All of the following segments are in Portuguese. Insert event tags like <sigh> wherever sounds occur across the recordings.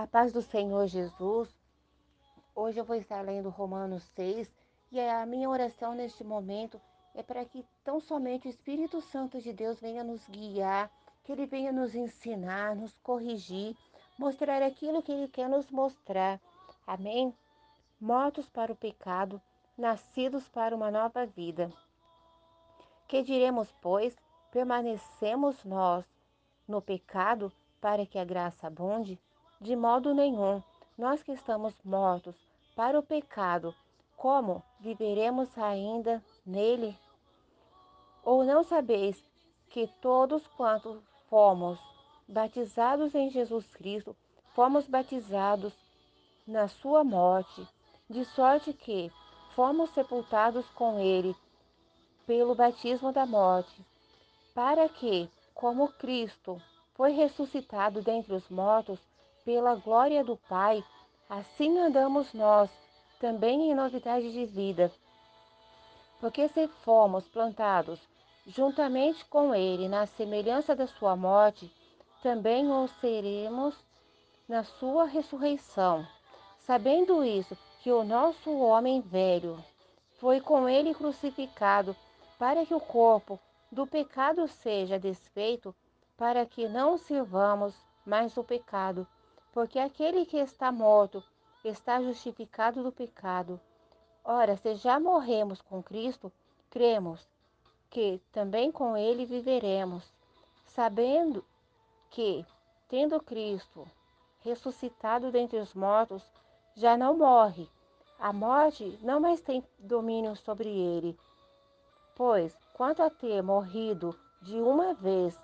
A paz do Senhor Jesus. Hoje eu vou estar lendo Romanos 6 e a minha oração neste momento é para que tão somente o Espírito Santo de Deus venha nos guiar, que ele venha nos ensinar, nos corrigir, mostrar aquilo que ele quer nos mostrar. Amém? Mortos para o pecado, nascidos para uma nova vida. Que diremos, pois? Permanecemos nós no pecado para que a graça abunde? De modo nenhum. Nós que estamos mortos para o pecado, como viveremos ainda nele? Ou não sabeis que todos quantos fomos batizados em Jesus Cristo, fomos batizados na sua morte, de sorte que fomos sepultados com ele pelo batismo da morte, para que, como Cristo foi ressuscitado dentre os mortos, pela glória do Pai, assim andamos nós também em novidade de vida. Porque se fomos plantados juntamente com Ele na semelhança da Sua morte, também o seremos na Sua ressurreição. Sabendo isso, que o nosso homem velho foi com Ele crucificado, para que o corpo do pecado seja desfeito, para que não sirvamos mais o pecado porque aquele que está morto está justificado do pecado. Ora, se já morremos com Cristo, cremos que também com ele viveremos, sabendo que, tendo Cristo ressuscitado dentre os mortos, já não morre. A morte não mais tem domínio sobre ele. Pois, quanto a ter morrido de uma vez,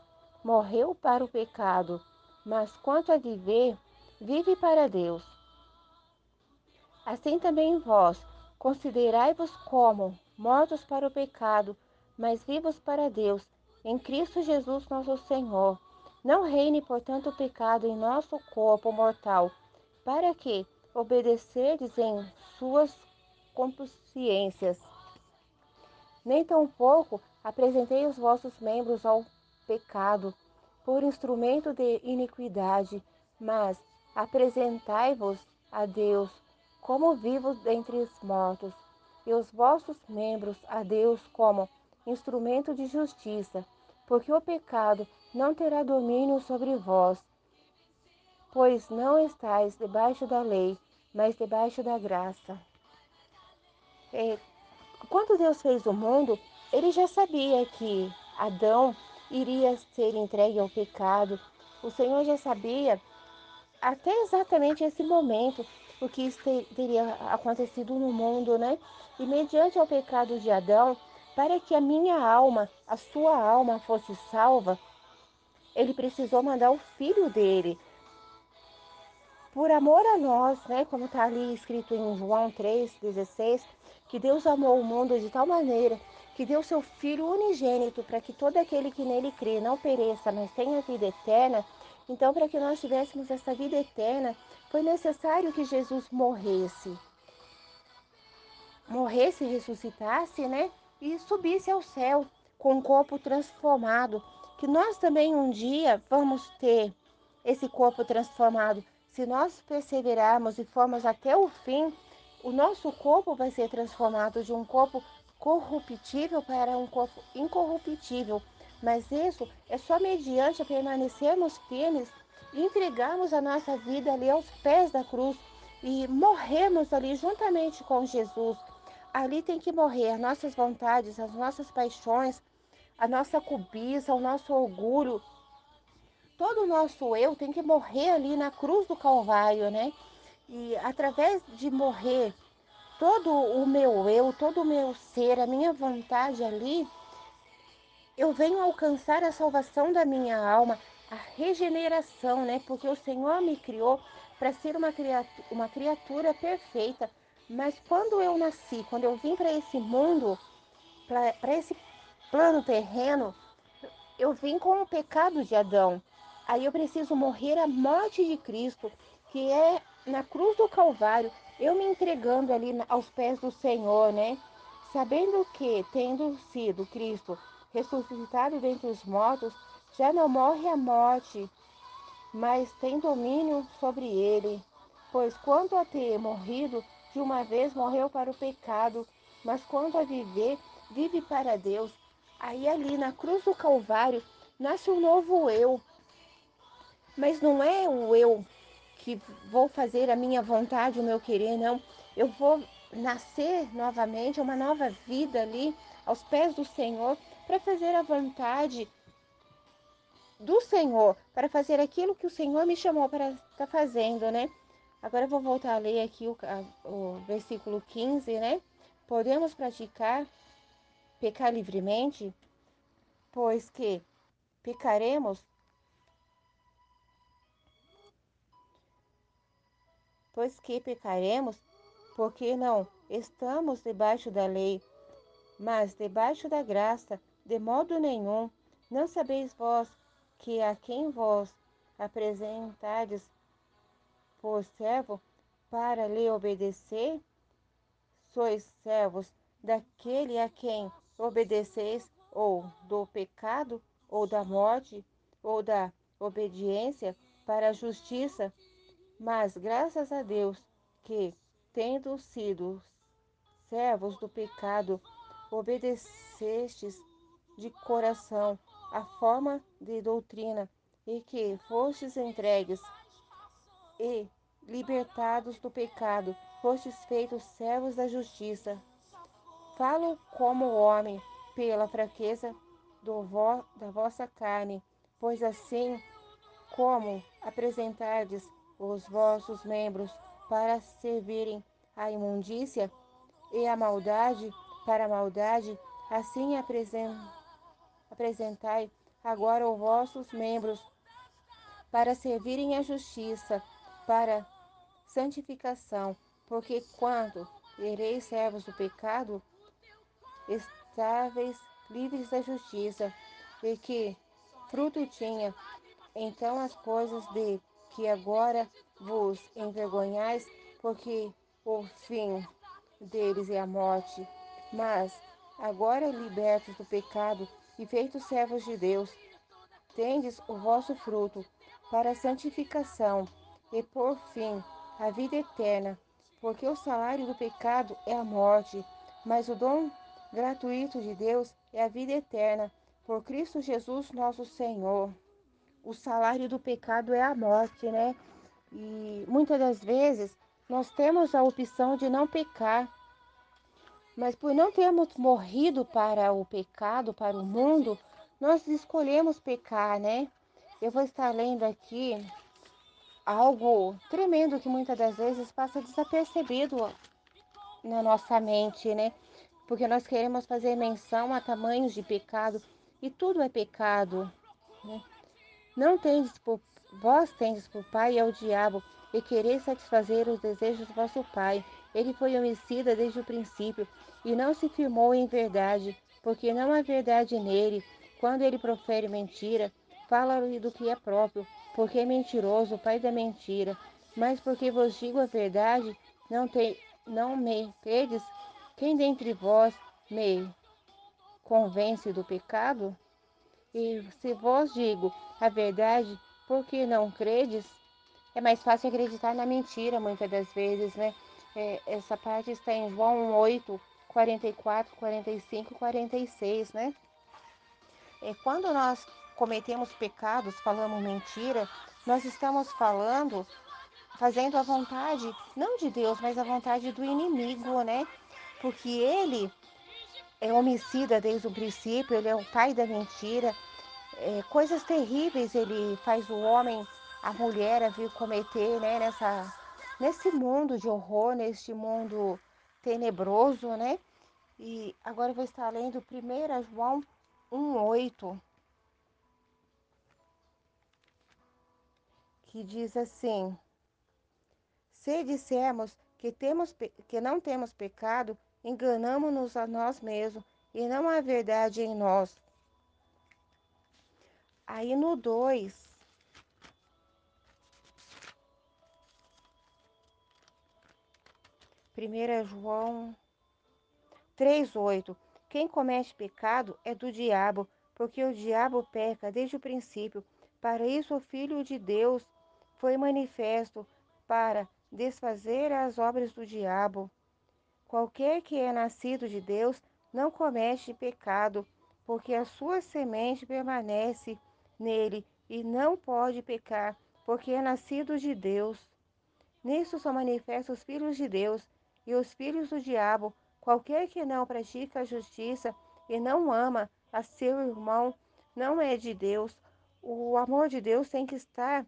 morreu para o pecado, mas quanto a viver, vive para Deus. Assim também vós, considerai-vos como mortos para o pecado, mas vivos para Deus, em Cristo Jesus nosso Senhor. Não reine, portanto, o pecado em nosso corpo mortal, para que obedecerdes em suas consciências. Nem tampouco apresentei os vossos membros ao pecado por instrumento de iniquidade, mas Apresentai-vos a Deus como vivos dentre os mortos, e os vossos membros a Deus como instrumento de justiça, porque o pecado não terá domínio sobre vós, pois não estáis debaixo da lei, mas debaixo da graça. É, quando Deus fez o mundo, ele já sabia que Adão iria ser entregue ao pecado. O Senhor já sabia até exatamente esse momento o que teria acontecido no mundo, né? E mediante o pecado de Adão, para que a minha alma, a sua alma fosse salva, ele precisou mandar o filho dele. Por amor a nós, né? Como está ali escrito em João 3,16, que Deus amou o mundo de tal maneira que deu seu Filho unigênito para que todo aquele que nele crê não pereça, mas tenha vida eterna. Então, para que nós tivéssemos essa vida eterna, foi necessário que Jesus morresse. Morresse, ressuscitasse, né? E subisse ao céu com um corpo transformado. Que nós também um dia vamos ter esse corpo transformado. Se nós perseverarmos e formos até o fim, o nosso corpo vai ser transformado de um corpo corruptível para um corpo incorruptível mas isso é só mediante permanecermos firmes e entregarmos a nossa vida ali aos pés da cruz e morrermos ali juntamente com Jesus. Ali tem que morrer as nossas vontades, as nossas paixões, a nossa cobiça, o nosso orgulho. Todo o nosso eu tem que morrer ali na cruz do Calvário, né? E através de morrer todo o meu eu, todo o meu ser, a minha vontade ali, eu venho alcançar a salvação da minha alma, a regeneração, né? Porque o Senhor me criou para ser uma criatura, uma criatura perfeita. Mas quando eu nasci, quando eu vim para esse mundo, para esse plano terreno, eu vim com o pecado de Adão. Aí eu preciso morrer a morte de Cristo, que é na cruz do Calvário, eu me entregando ali aos pés do Senhor, né? Sabendo que, tendo sido Cristo ressuscitado dentre os mortos, já não morre a morte. mas tem domínio sobre ele. Pois quanto a ter morrido, de uma vez morreu para o pecado, mas quanto a viver, vive para Deus. Aí ali na cruz do Calvário nasce um novo eu. Mas não é o eu que vou fazer a minha vontade, o meu querer, não. Eu vou nascer novamente, uma nova vida ali aos pés do Senhor para fazer a vontade do Senhor, para fazer aquilo que o Senhor me chamou para estar tá fazendo, né? Agora eu vou voltar a ler aqui o, a, o versículo 15, né? Podemos praticar, pecar livremente, pois que pecaremos, pois que pecaremos, porque não estamos debaixo da lei, mas debaixo da graça, de modo nenhum. Não sabeis vós que a quem vós apresentades por servo para lhe obedecer, sois servos daquele a quem obedeceis, ou do pecado, ou da morte, ou da obediência para a justiça. Mas graças a Deus que, tendo sido servos do pecado, obedecestes de coração a forma de doutrina e que fostes entregues e libertados do pecado, fostes feitos servos da justiça. Falo como homem pela fraqueza vo da vossa carne, pois assim como apresentardes os vossos membros para servirem à imundícia e à maldade para a maldade, assim apresentai agora os vossos membros para servirem à justiça, para santificação, porque quando ereis servos do pecado, estáveis livres da justiça, e que fruto tinha então as coisas de que agora vos envergonhais, porque o fim deles é a morte. Mas agora libertos do pecado e feitos servos de Deus, tendes o vosso fruto para a santificação e por fim a vida eterna, porque o salário do pecado é a morte, mas o dom gratuito de Deus é a vida eterna, por Cristo Jesus nosso Senhor. O salário do pecado é a morte, né? E muitas das vezes nós temos a opção de não pecar, mas por não termos morrido para o pecado, para o mundo, nós escolhemos pecar, né? Eu vou estar lendo aqui algo tremendo que muitas das vezes passa desapercebido na nossa mente, né? Porque nós queremos fazer menção a tamanhos de pecado e tudo é pecado, né? Não tendes por vós tendes por pai é o diabo e quereis satisfazer os desejos do vosso pai. Ele foi homicida desde o princípio e não se firmou em verdade, porque não há verdade nele. Quando ele profere mentira, fala-lhe do que é próprio, porque é mentiroso, pai da mentira. Mas porque vos digo a verdade, não, te, não me credes? Quem dentre vós me convence do pecado? E se vos digo a verdade, por que não credes? É mais fácil acreditar na mentira muitas das vezes, né? É, essa parte está em João 8, 44, 45 e 46, né? É, quando nós cometemos pecados, falamos mentira, nós estamos falando, fazendo a vontade, não de Deus, mas a vontade do inimigo, né? Porque ele é homicida desde o princípio, ele é o pai da mentira. É, coisas terríveis ele faz o homem a mulher a vir cometer né, nessa, nesse mundo de horror, neste mundo tenebroso, né? E agora eu vou estar lendo 1 João 1,8, que diz assim: Se dissermos que, temos, que não temos pecado, enganamos-nos a nós mesmos e não há verdade em nós. Aí no 2, 1 João 3,8 Quem comete pecado é do diabo, porque o diabo peca desde o princípio. Para isso o Filho de Deus foi manifesto para desfazer as obras do diabo. Qualquer que é nascido de Deus não comete pecado, porque a sua semente permanece nele e não pode pecar, porque é nascido de Deus. Nisso são manifestos os filhos de Deus e os filhos do diabo. Qualquer que não pratica a justiça e não ama a seu irmão não é de Deus. O amor de Deus tem que estar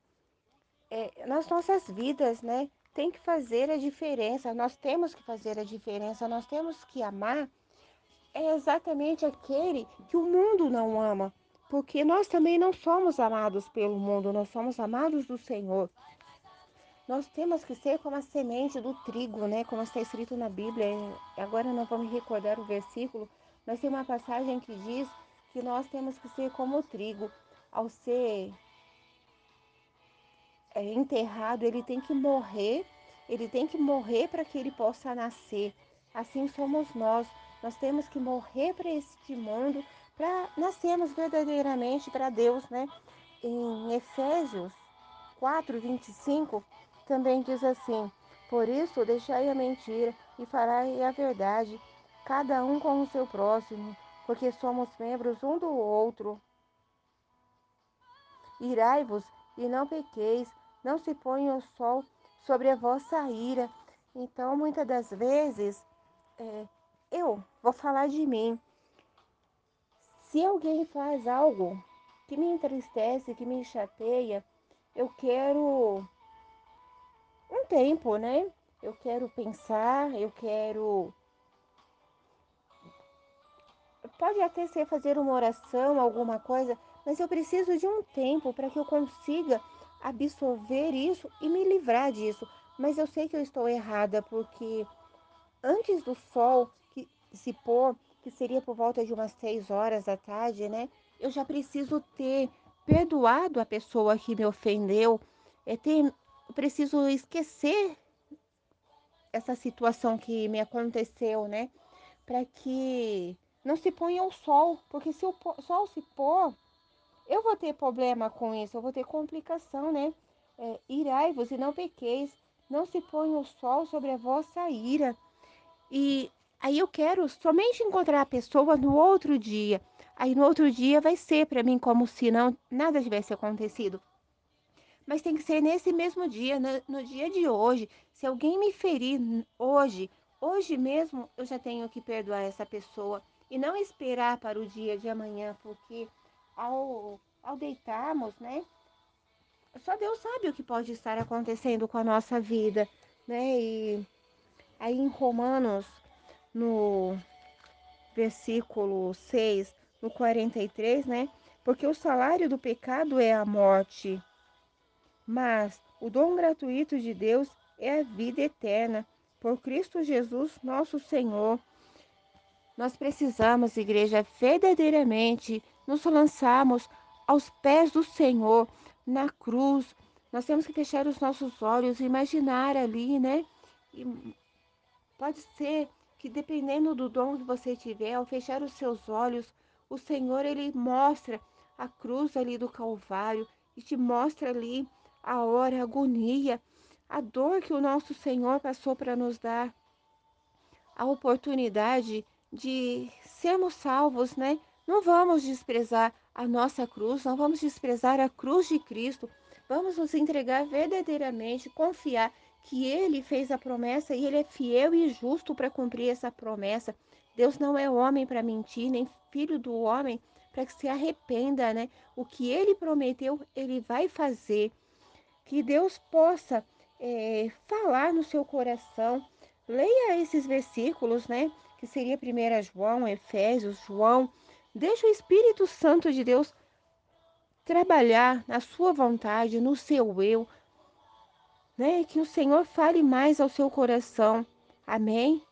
é, nas nossas vidas, né? Tem que fazer a diferença. Nós temos que fazer a diferença. Nós temos que amar. É exatamente aquele que o mundo não ama, porque nós também não somos amados pelo mundo. Nós somos amados do Senhor. Nós temos que ser como a semente do trigo, né? Como está escrito na Bíblia. Agora não vou me recordar o versículo, mas tem uma passagem que diz que nós temos que ser como o trigo. Ao ser é, enterrado, ele tem que morrer, ele tem que morrer para que ele possa nascer. Assim somos nós. Nós temos que morrer para este mundo, para nascermos verdadeiramente para Deus, né? Em Efésios 4, 25, também diz assim: Por isso deixai a mentira e farai a verdade, cada um com o seu próximo, porque somos membros um do outro. Irai-vos e não pequeis, não se ponha o sol sobre a vossa ira. Então, muitas das vezes, é, eu vou falar de mim. Se alguém faz algo que me entristece, que me chateia, eu quero tempo, né? Eu quero pensar, eu quero. Pode até ser fazer uma oração, alguma coisa, mas eu preciso de um tempo para que eu consiga absorver isso e me livrar disso. Mas eu sei que eu estou errada, porque antes do sol que se pôr, que seria por volta de umas seis horas da tarde, né? Eu já preciso ter perdoado a pessoa que me ofendeu, é ter preciso esquecer essa situação que me aconteceu, né? Para que não se ponha o sol, porque se o sol se pôr, eu vou ter problema com isso, eu vou ter complicação, né? É, Irai-vos e não pequeis, não se ponha o sol sobre a vossa ira. E aí eu quero somente encontrar a pessoa no outro dia. Aí no outro dia vai ser para mim como se não nada tivesse acontecido mas tem que ser nesse mesmo dia, no, no dia de hoje. Se alguém me ferir hoje, hoje mesmo eu já tenho que perdoar essa pessoa e não esperar para o dia de amanhã, porque ao, ao deitarmos, né? Só Deus sabe o que pode estar acontecendo com a nossa vida, né? E aí em Romanos, no versículo 6, no 43, né? Porque o salário do pecado é a morte mas o dom gratuito de Deus é a vida eterna por Cristo Jesus, nosso Senhor. Nós precisamos, igreja, verdadeiramente nos lançarmos aos pés do Senhor na cruz. Nós temos que fechar os nossos olhos imaginar ali, né? E pode ser que dependendo do dom que você tiver, ao fechar os seus olhos, o Senhor ele mostra a cruz ali do Calvário e te mostra ali a hora, a agonia, a dor que o nosso Senhor passou para nos dar a oportunidade de sermos salvos, né? Não vamos desprezar a nossa cruz, não vamos desprezar a cruz de Cristo. Vamos nos entregar verdadeiramente, confiar que Ele fez a promessa e Ele é fiel e justo para cumprir essa promessa. Deus não é homem para mentir, nem filho do homem para que se arrependa, né? O que Ele prometeu, Ele vai fazer que Deus possa é, falar no seu coração. Leia esses versículos, né? Que seria 1 João, Efésios, João. Deixa o Espírito Santo de Deus trabalhar na sua vontade, no seu eu, né? Que o Senhor fale mais ao seu coração. Amém?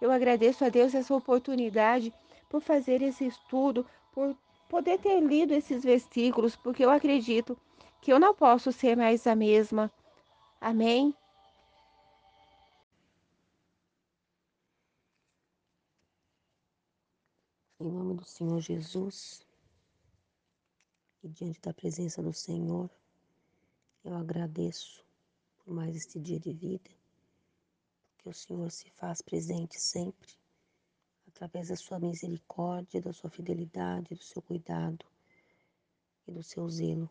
Eu agradeço a Deus essa oportunidade por fazer esse estudo, por poder ter lido esses versículos, porque eu acredito que eu não posso ser mais a mesma. Amém? Em nome do Senhor Jesus, E diante da presença do Senhor, eu agradeço por mais este dia de vida, que o Senhor se faz presente sempre, através da sua misericórdia, da sua fidelidade, do seu cuidado e do seu zelo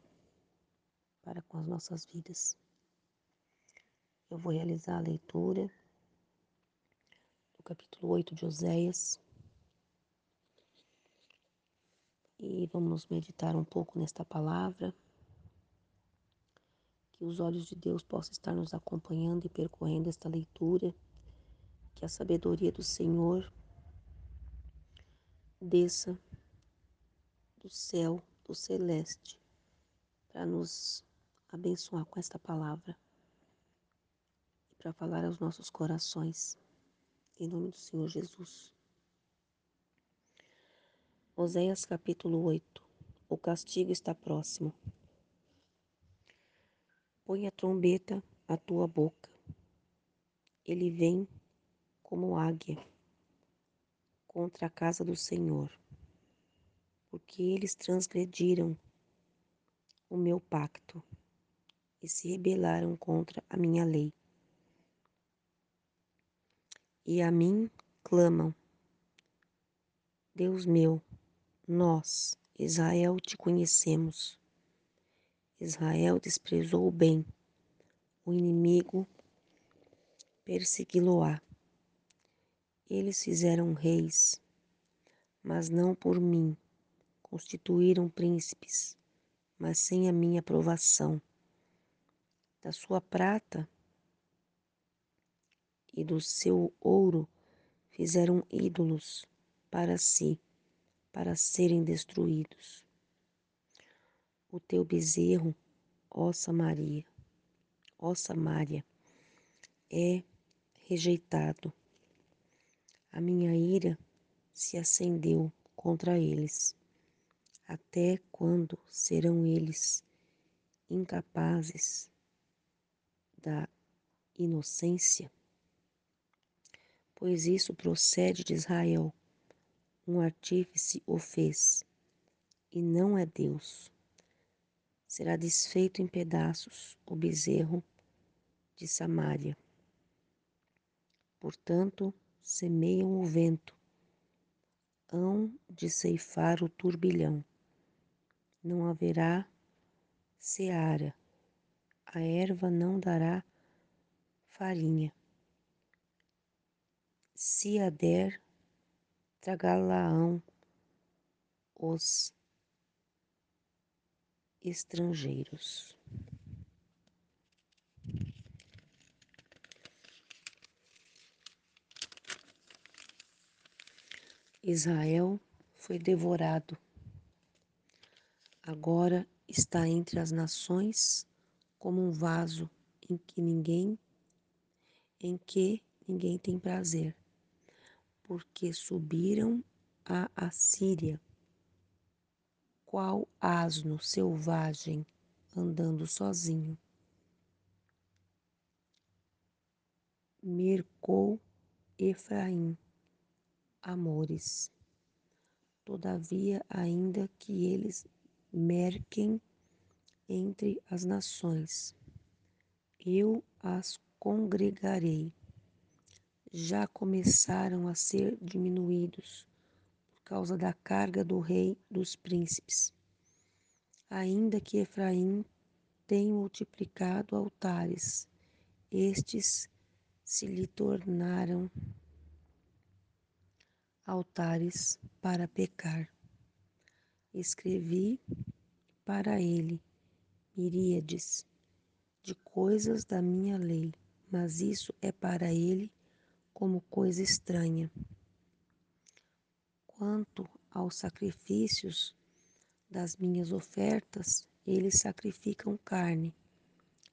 para com as nossas vidas. Eu vou realizar a leitura do capítulo 8 de Oséias e vamos meditar um pouco nesta palavra. Que os olhos de Deus possam estar nos acompanhando e percorrendo esta leitura, que a sabedoria do Senhor desça do céu, do celeste, para nos abençoar com esta palavra e para falar aos nossos corações, em nome do Senhor Jesus. Oséias capítulo 8 O castigo está próximo. Põe a trombeta à tua boca. Ele vem como águia contra a casa do Senhor, porque eles transgrediram o meu pacto e se rebelaram contra a minha lei. E a mim clamam: Deus meu, nós, Israel, te conhecemos. Israel desprezou o bem, o inimigo persegui-lo-á. Eles fizeram reis, mas não por mim, constituíram príncipes, mas sem a minha aprovação. Da sua prata e do seu ouro fizeram ídolos para si, para serem destruídos. O teu bezerro, ó Samaria, ó Samaria, é rejeitado a minha ira se acendeu contra eles. Até quando serão eles incapazes da inocência? Pois isso procede de Israel. Um artífice o fez, e não é Deus. Será desfeito em pedaços o bezerro de Samaria. Portanto, semeiam o vento, hão de ceifar o turbilhão. Não haverá seara, a erva não dará farinha. Se a der, tragá-la-ão os estrangeiros. Israel foi devorado. Agora está entre as nações como um vaso em que ninguém em que ninguém tem prazer, porque subiram a Assíria, qual asno selvagem andando sozinho. Mercou Efraim amores. Todavia, ainda que eles merquem entre as nações, eu as congregarei. Já começaram a ser diminuídos por causa da carga do rei dos príncipes. Ainda que Efraim tenha multiplicado altares, estes se lhe tornaram altares para pecar. Escrevi para ele miríades de coisas da minha lei, mas isso é para ele como coisa estranha. Quanto aos sacrifícios das minhas ofertas, eles sacrificam carne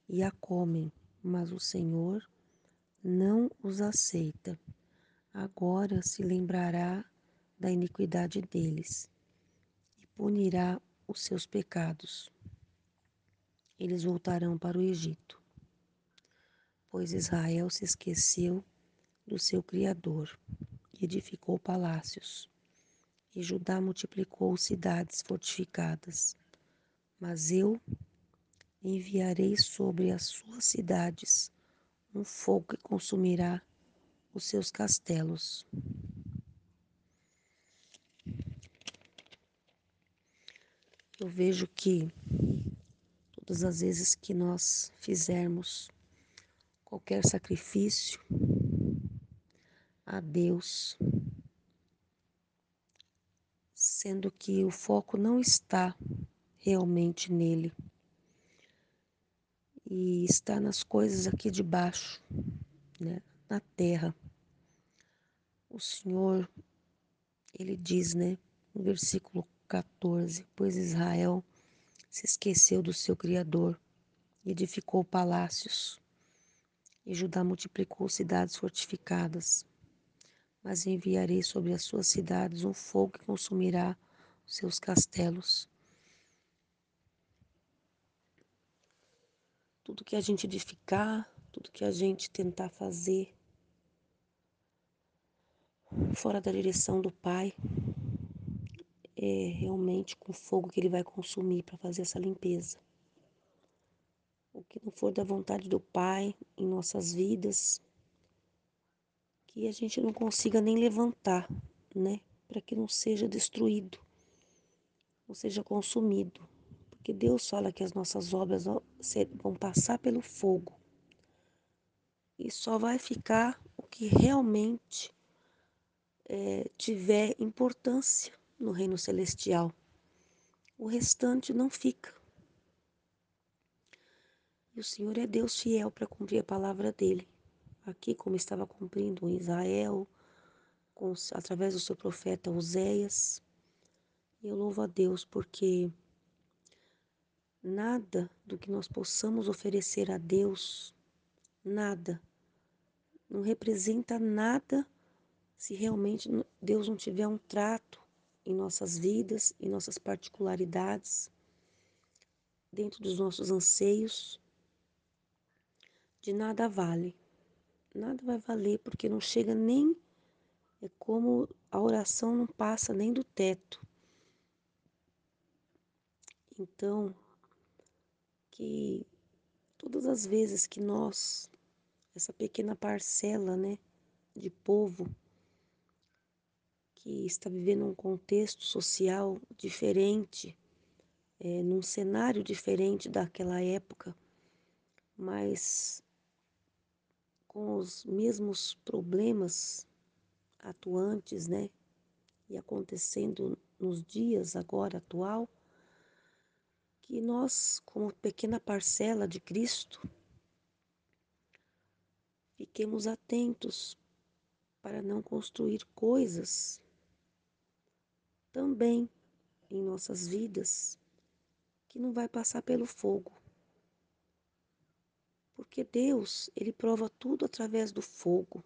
e a comem, mas o Senhor não os aceita agora se lembrará da iniquidade deles e punirá os seus pecados. Eles voltarão para o Egito, pois Israel se esqueceu do seu Criador e edificou palácios, e Judá multiplicou cidades fortificadas. mas eu enviarei sobre as suas cidades um fogo que consumirá os seus castelos. Eu vejo que todas as vezes que nós fizermos qualquer sacrifício a Deus, sendo que o foco não está realmente nele e está nas coisas aqui de baixo, né, na terra. O Senhor, ele diz, né, no versículo 14: Pois Israel se esqueceu do seu Criador, edificou palácios, e Judá multiplicou cidades fortificadas. Mas enviarei sobre as suas cidades um fogo que consumirá os seus castelos. Tudo que a gente edificar, tudo que a gente tentar fazer fora da direção do Pai, é realmente com fogo que ele vai consumir para fazer essa limpeza. O que não for da vontade do Pai em nossas vidas, que a gente não consiga nem levantar, né? Para que não seja destruído, não seja consumido. Porque Deus fala que as nossas obras vão passar pelo fogo. E só vai ficar o que realmente é, tiver importância no reino celestial. O restante não fica. E o Senhor é Deus fiel para cumprir a palavra dele. Aqui, como estava cumprindo em Israel, com, através do seu profeta Oséias. Eu louvo a Deus porque nada do que nós possamos oferecer a Deus, nada, não representa nada se realmente Deus não tiver um trato em nossas vidas, em nossas particularidades, dentro dos nossos anseios, de nada vale. Nada vai valer porque não chega nem é como a oração não passa nem do teto. Então, que todas as vezes que nós, essa pequena parcela, né, de povo, que está vivendo um contexto social diferente, é, num cenário diferente daquela época, mas com os mesmos problemas atuantes, né? E acontecendo nos dias agora atual, que nós, como pequena parcela de Cristo, fiquemos atentos para não construir coisas também em nossas vidas que não vai passar pelo fogo. Porque Deus, ele prova tudo através do fogo.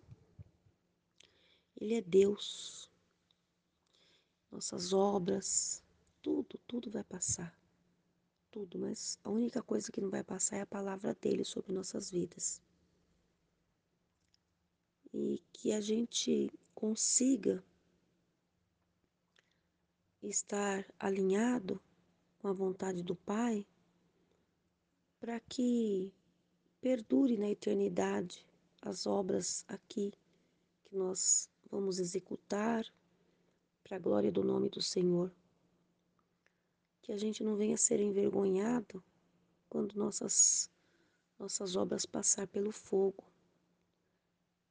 Ele é Deus. Nossas obras, tudo, tudo vai passar. Tudo, mas a única coisa que não vai passar é a palavra dele sobre nossas vidas. E que a gente consiga estar alinhado com a vontade do Pai, para que perdure na eternidade as obras aqui que nós vamos executar para a glória do nome do Senhor. Que a gente não venha ser envergonhado quando nossas nossas obras passar pelo fogo,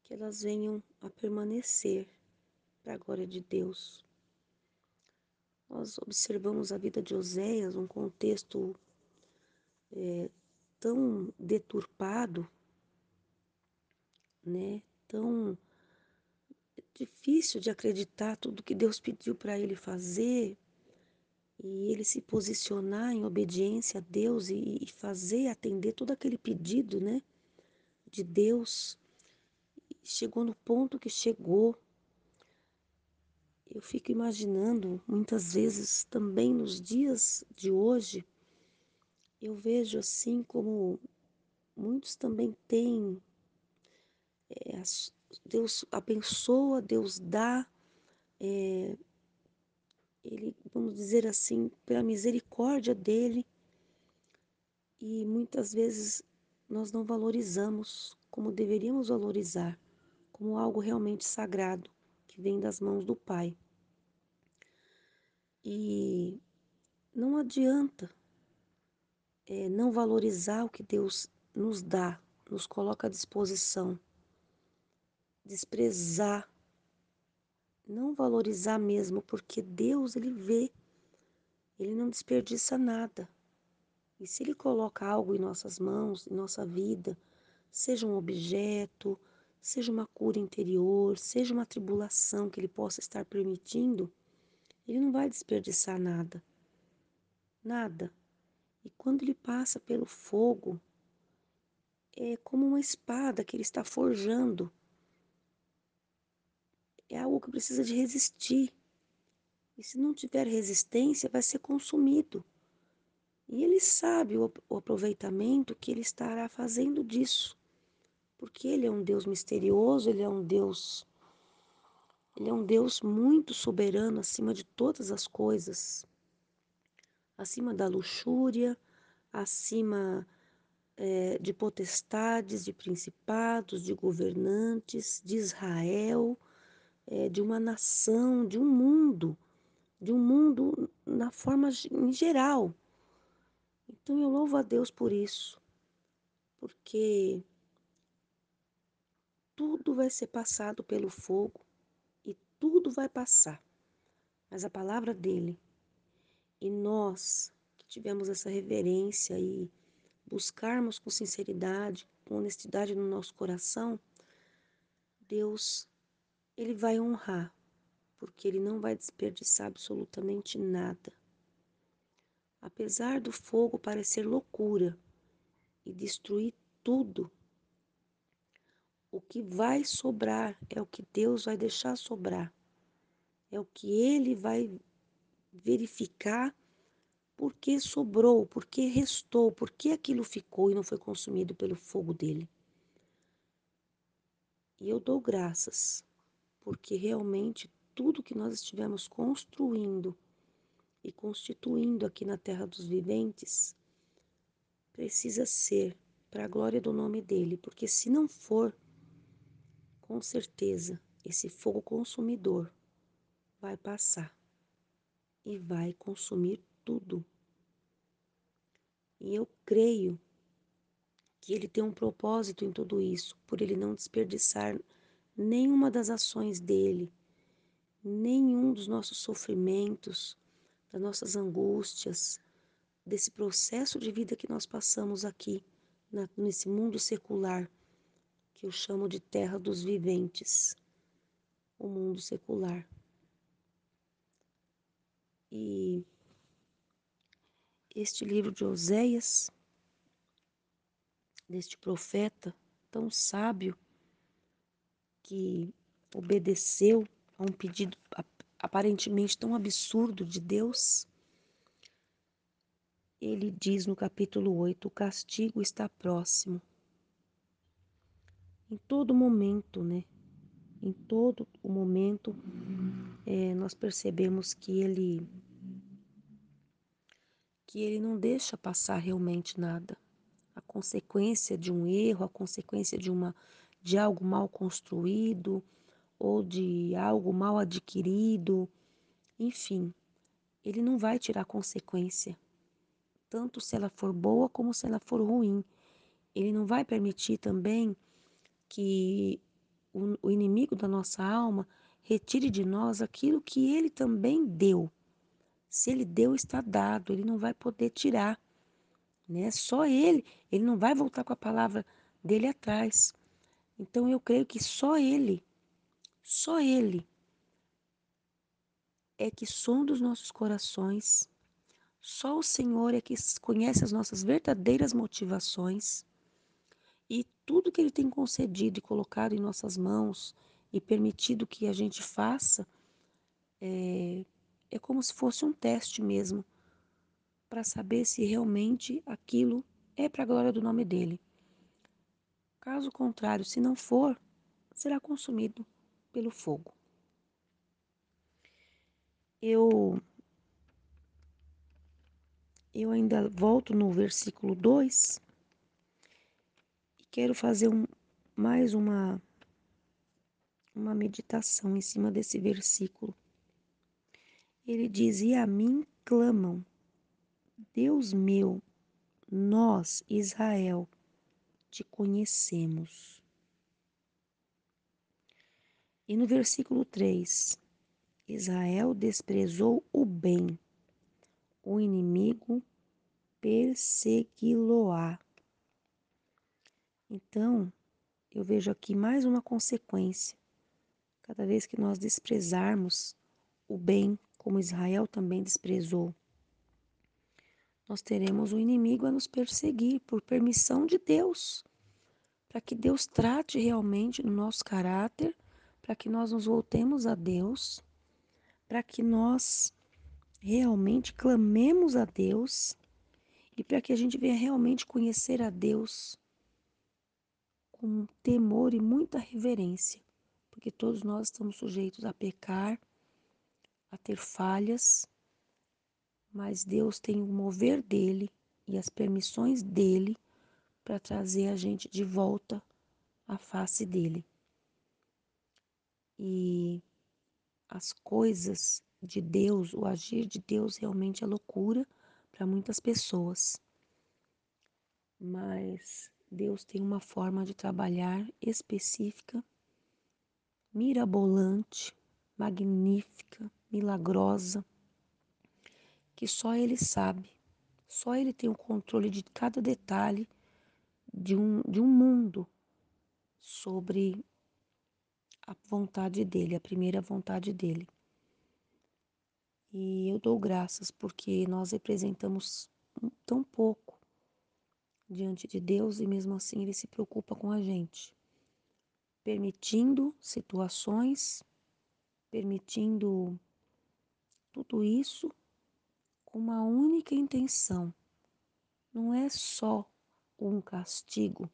que elas venham a permanecer para a glória de Deus nós observamos a vida de Oséias, um contexto é, tão deturpado, né? tão difícil de acreditar tudo que Deus pediu para ele fazer e ele se posicionar em obediência a Deus e, e fazer atender todo aquele pedido, né, de Deus. Chegou no ponto que chegou, eu fico imaginando muitas vezes também nos dias de hoje, eu vejo assim como muitos também têm. É, Deus abençoa, Deus dá, é, Ele, vamos dizer assim, pela misericórdia dele, E muitas vezes nós não valorizamos como deveríamos valorizar, como algo realmente sagrado vem das mãos do Pai. E não adianta é, não valorizar o que Deus nos dá, nos coloca à disposição, desprezar, não valorizar mesmo, porque Deus ele vê, ele não desperdiça nada. E se ele coloca algo em nossas mãos, em nossa vida, seja um objeto, seja uma cura interior, seja uma tribulação que ele possa estar permitindo, ele não vai desperdiçar nada. Nada. E quando ele passa pelo fogo, é como uma espada que ele está forjando. É algo que precisa de resistir. E se não tiver resistência, vai ser consumido. E ele sabe o, aproveitamento que ele estará fazendo disso. Porque ele é um Deus misterioso, ele é um Deus ele é um Deus muito soberano acima de todas as coisas, acima da luxúria, acima é, de potestades, de principados, de governantes, de Israel, é, de uma nação, de um mundo, de um mundo na forma em geral. Então eu louvo a Deus por isso, porque tudo vai ser passado pelo fogo tudo vai passar, mas a palavra dele. E nós que tivemos essa reverência e buscarmos com sinceridade, com honestidade no nosso coração, Deus, ele vai honrar, porque ele não vai desperdiçar absolutamente nada. Apesar do fogo parecer loucura e destruir tudo, o que vai sobrar é o que Deus vai deixar sobrar. É o que Ele vai verificar por que sobrou, por que restou, por que aquilo ficou e não foi consumido pelo fogo dele. E eu dou graças, porque realmente tudo que nós estivemos construindo e constituindo aqui na terra dos viventes precisa ser para a glória do nome dele, porque se não for, com certeza, esse fogo consumidor vai passar e vai consumir tudo. E eu creio que ele tem um propósito em tudo isso, por ele não desperdiçar nenhuma das ações dele, nenhum dos nossos sofrimentos, das nossas angústias, desse processo de vida que nós passamos aqui, na, nesse mundo secular que eu chamo de terra dos viventes, o mundo secular. E este livro de Oséias, deste profeta tão sábio, que obedeceu a um pedido aparentemente tão absurdo de Deus, ele diz no capítulo 8: o castigo está próximo em todo momento, né? Em todo o momento, é, nós percebemos que ele que ele não deixa passar realmente nada. A consequência de um erro, a consequência de uma de algo mal construído ou de algo mal adquirido, enfim, ele não vai tirar consequência, tanto se ela for boa como se ela for ruim. Ele não vai permitir também que o, o inimigo da nossa alma retire de nós aquilo que ele também deu. Se ele deu, está dado, ele não vai poder tirar. Né? Só ele, ele não vai voltar com a palavra dele atrás. Então eu creio que só ele, só ele é que sonda os nossos corações. Só o Senhor é que conhece as nossas verdadeiras motivações. Tudo que Ele tem concedido e colocado em nossas mãos e permitido que a gente faça é, é como se fosse um teste mesmo para saber se realmente aquilo é para a glória do nome dele. Caso contrário, se não for, será consumido pelo fogo. Eu eu ainda volto no versículo 2 e quero fazer um, mais uma, uma meditação em cima desse versículo. Ele diz: E a mim clamam, Deus meu, nós, Israel, te conhecemos. E no versículo 3, Israel desprezou o bem, o inimigo persegui-lo-á. Então, eu vejo aqui mais uma consequência. Cada vez que nós desprezarmos o bem, como Israel também desprezou, nós teremos o inimigo a nos perseguir por permissão de Deus, para que Deus trate realmente no nosso caráter, para que nós nos voltemos a Deus, para que nós realmente clamemos a Deus e para que a gente venha realmente conhecer a Deus com temor e muita reverência, porque todos nós estamos sujeitos a pecar, a ter falhas, mas Deus tem o mover dele e as permissões dele para trazer a gente de volta à face dele. E as coisas de Deus, o agir de Deus realmente é loucura para muitas pessoas. Mas Deus tem uma forma de trabalhar específica, mirabolante, magnífica, milagrosa, que só Ele sabe. Só Ele tem o controle de cada detalhe de um, de um mundo sobre a vontade dele, a primeira vontade dele. E eu dou graças porque nós representamos tão pouco diante de Deus e mesmo assim Ele se preocupa com a gente, permitindo situações, permitindo tudo isso com uma única intenção. Não é só um castigo,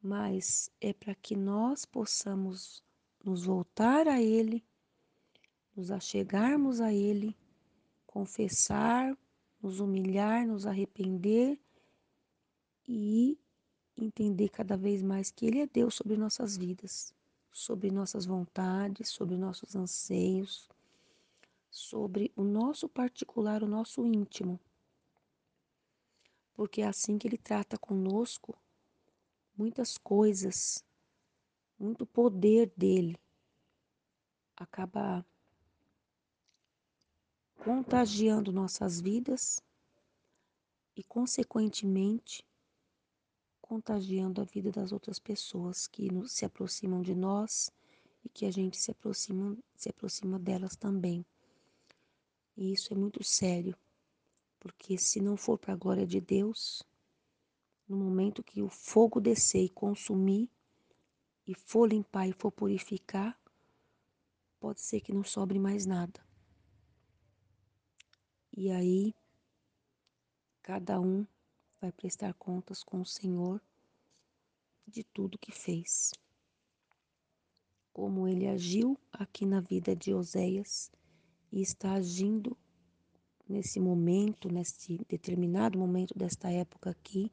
mas é para que nós possamos nos voltar a Ele nos achegarmos a Ele, confessar, nos humilhar, nos arrepender e entender cada vez mais que Ele é Deus sobre nossas vidas, sobre nossas vontades, sobre nossos anseios, sobre o nosso particular, o nosso íntimo. Porque é assim que Ele trata conosco muitas coisas, muito poder dele acaba contagiando nossas vidas e, consequentemente, contagiando a vida das outras pessoas que se aproximam de nós e que a gente se aproxima, se aproxima delas também. E isso é muito sério, porque se não for para a glória de Deus, no momento que o fogo descer e consumir, e for limpar e for purificar, pode ser que não sobre mais nada. E aí, cada um vai prestar contas com o Senhor de tudo que fez. Como ele agiu aqui na vida de Oséias e está agindo nesse momento, nesse determinado momento desta época aqui,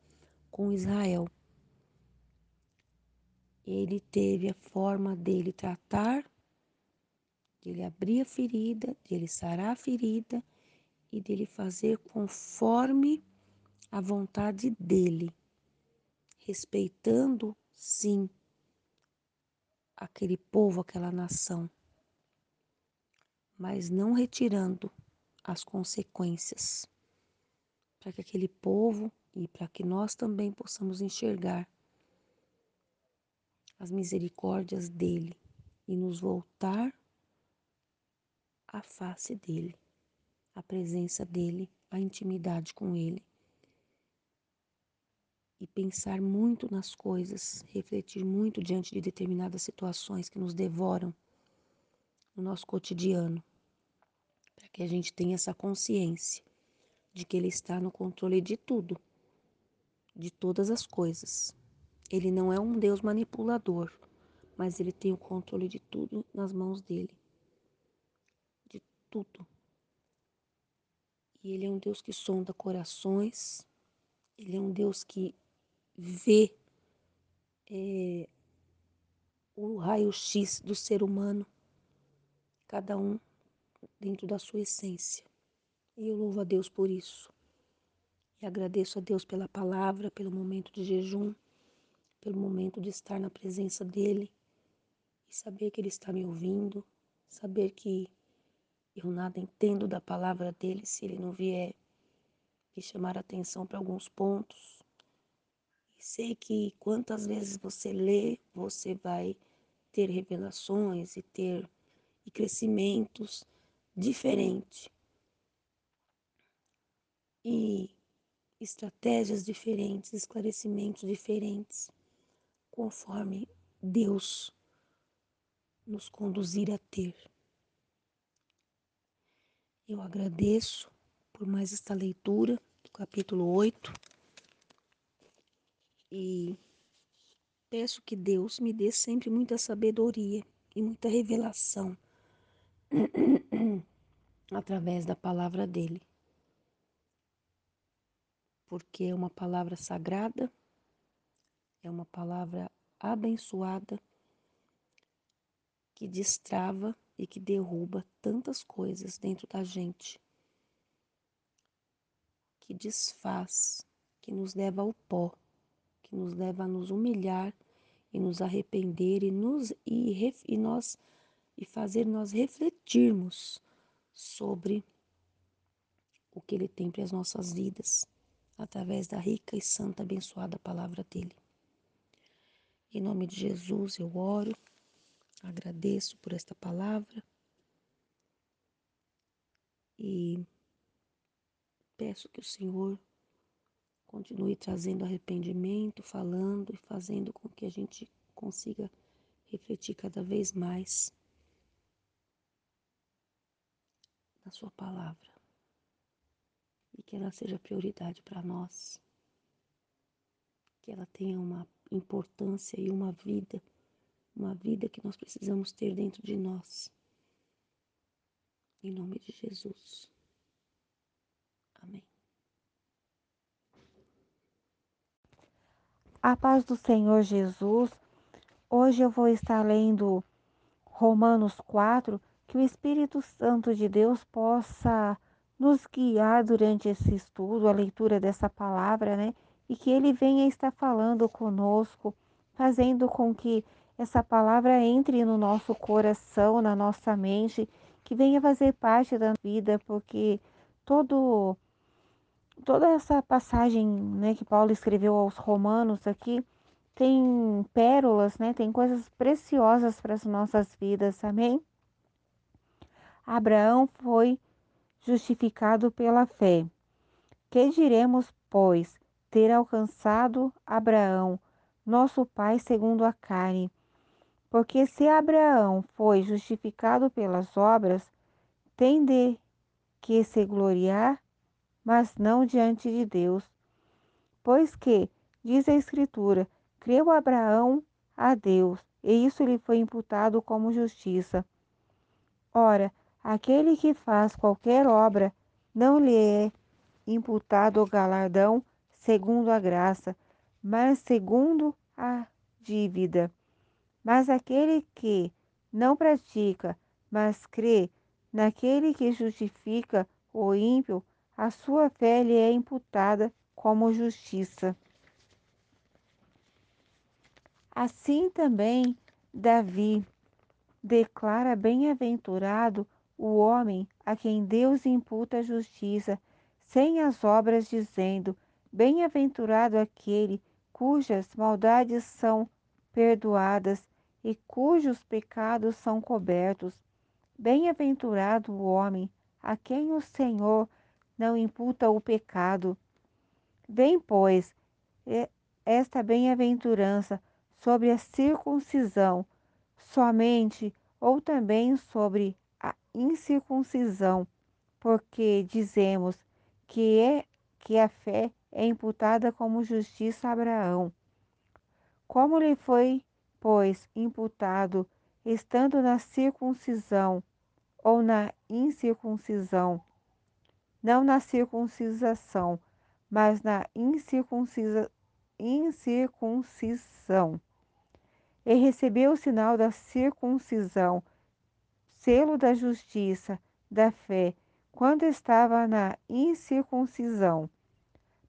com Israel. Ele teve a forma dele tratar, de ele abrir a ferida, de ele sarar a ferida e dele fazer conforme a vontade dele, respeitando, sim, aquele povo, aquela nação, mas não retirando as consequências, para que aquele povo e para que nós também possamos enxergar as misericórdias dele e nos voltar à face dele a presença dele, a intimidade com ele. E pensar muito nas coisas, refletir muito diante de determinadas situações que nos devoram no nosso cotidiano, para que a gente tenha essa consciência de que Ele está no controle de tudo, de todas as coisas. Ele não é um Deus manipulador, mas Ele tem o controle de tudo nas mãos dele. De tudo. E Ele é um Deus que sonda corações, Ele é um Deus que vê é, o raio-x do ser humano, cada um dentro da sua essência. E eu louvo a Deus por isso. E agradeço a Deus pela palavra, pelo momento de jejum, pelo momento de estar na presença dEle e saber que Ele está me ouvindo, saber que eu nada entendo da palavra dEle se Ele não vier me chamar a atenção para alguns pontos. Sei que quantas vezes você lê, você vai ter revelações e ter e crescimentos diferentes. E estratégias diferentes, esclarecimentos diferentes, conforme Deus nos conduzir a ter. Eu agradeço por mais esta leitura do capítulo 8 e peço que Deus me dê sempre muita sabedoria e muita revelação <clears throat> através da palavra dele. Porque é uma palavra sagrada, é uma palavra abençoada que destrava e que derruba tantas coisas dentro da gente, que desfaz, que nos leva ao pó, que nos leva a nos humilhar e nos arrepender e nos e, e nós e fazer nós refletirmos sobre o que ele tem para as nossas vidas através da rica e santa abençoada palavra dele. Em nome de Jesus eu oro, agradeço por esta palavra e peço que o Senhor continue trazendo arrependimento, falando e fazendo com que a gente consiga refletir cada vez mais na Sua palavra e que ela seja prioridade para nós, que ela tenha uma importância e uma vida, uma vida que nós precisamos ter dentro de nós. Em nome de Jesus. Amém. A paz do Senhor Jesus. Hoje eu vou estar lendo Romanos 4, que o Espírito Santo de Deus possa nos guiar durante esse estudo, a leitura dessa palavra, né? E que Ele venha estar falando conosco, fazendo com que essa palavra entre no nosso coração, na nossa mente, que venha fazer parte da vida, porque todo toda essa passagem, né, que Paulo escreveu aos Romanos aqui tem pérolas, né? Tem coisas preciosas para as nossas vidas, amém? Abraão foi justificado pela fé. Que diremos, pois, ter alcançado Abraão, nosso pai segundo a carne? Porque se Abraão foi justificado pelas obras, tem de que se gloriar, mas não diante de Deus. Pois que, diz a Escritura, creu Abraão a Deus, e isso lhe foi imputado como justiça. Ora, Aquele que faz qualquer obra não lhe é imputado o galardão segundo a graça, mas segundo a dívida. Mas aquele que não pratica, mas crê naquele que justifica o ímpio, a sua fé lhe é imputada como justiça. Assim também Davi declara bem-aventurado o homem a quem Deus imputa justiça, sem as obras, dizendo: Bem-aventurado aquele cujas maldades são perdoadas e cujos pecados são cobertos. Bem-aventurado o homem a quem o Senhor não imputa o pecado. Vem, pois, esta bem-aventurança sobre a circuncisão, somente ou também sobre a incircuncisão, porque dizemos que é que a fé é imputada como justiça a Abraão. Como lhe foi, pois, imputado, estando na circuncisão ou na incircuncisão? Não na circuncisação, mas na incircuncisa, incircuncisão. E recebeu o sinal da circuncisão, selo da justiça, da fé, quando estava na incircuncisão,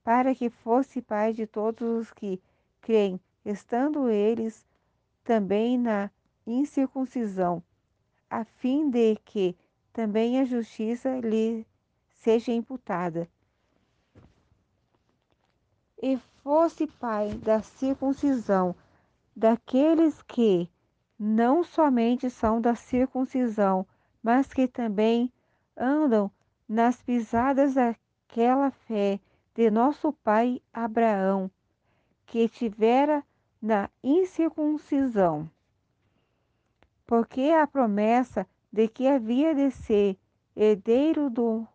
para que fosse pai de todos os que creem, estando eles também na incircuncisão, a fim de que também a justiça lhe seja imputada. E fosse pai da circuncisão, daqueles que não somente são da circuncisão, mas que também andam nas pisadas daquela fé de nosso pai Abraão, que tivera na incircuncisão. Porque a promessa de que havia de ser herdeiro do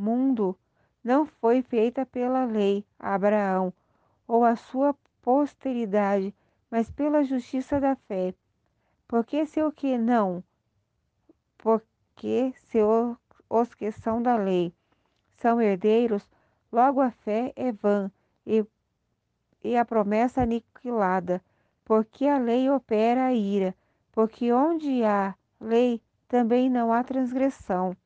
mundo não foi feita pela lei a Abraão ou a sua posteridade, mas pela justiça da fé. Porque se o que não, porque se os que são da lei são herdeiros, logo a fé é vã e, e a promessa aniquilada, porque a lei opera a ira, porque onde há lei também não há transgressão.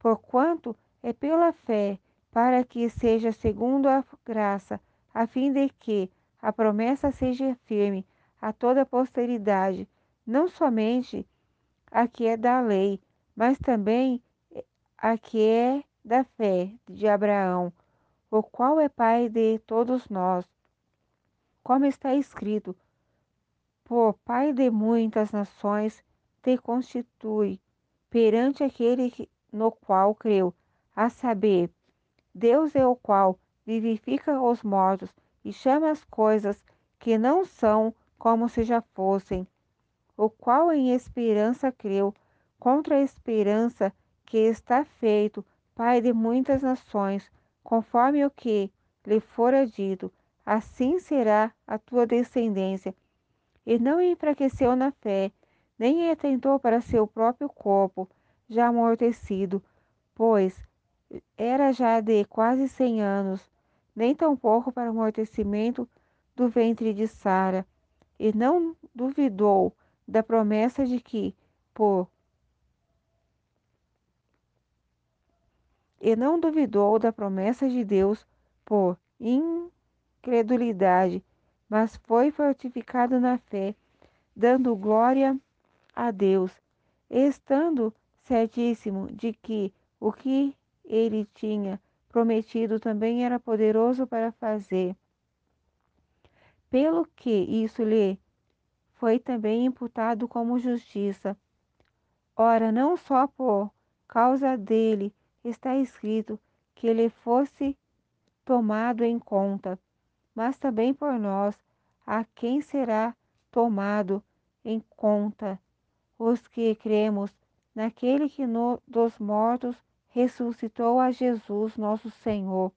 Porquanto é pela fé, para que seja segundo a graça, a fim de que a promessa seja firme a toda a posteridade, não somente a que é da lei, mas também a que é da fé de Abraão, o qual é pai de todos nós. Como está escrito, por pai de muitas nações te constitui perante aquele no qual creu, a saber, Deus é o qual vivifica os mortos e chama as coisas que não são como se já fossem, o qual em esperança creu, contra a esperança que está feito Pai de muitas nações, conforme o que lhe fora dito, assim será a tua descendência. E não enfraqueceu na fé, nem atentou para seu próprio corpo, já amortecido, pois era já de quase cem anos, nem tampouco para o amortecimento do ventre de Sara, e não duvidou da promessa de que, por e não duvidou da promessa de Deus por incredulidade, mas foi fortificado na fé, dando glória a Deus, estando certíssimo de que o que ele tinha prometido também era poderoso para fazer. Pelo que isso lhe foi também imputado como justiça. Ora, não só por causa dele está escrito que ele fosse tomado em conta, mas também por nós, a quem será tomado em conta os que cremos naquele que no, dos mortos ressuscitou a Jesus, nosso Senhor,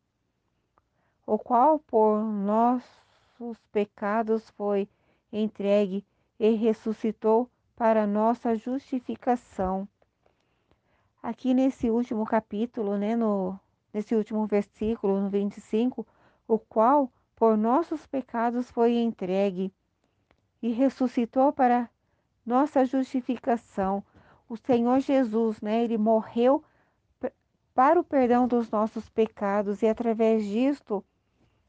o qual por nossos pecados foi entregue e ressuscitou para nossa justificação. Aqui nesse último capítulo, né, no, nesse último versículo, no 25, o qual por nossos pecados foi entregue e ressuscitou para nossa justificação. O Senhor Jesus, né, ele morreu para o perdão dos nossos pecados e através disto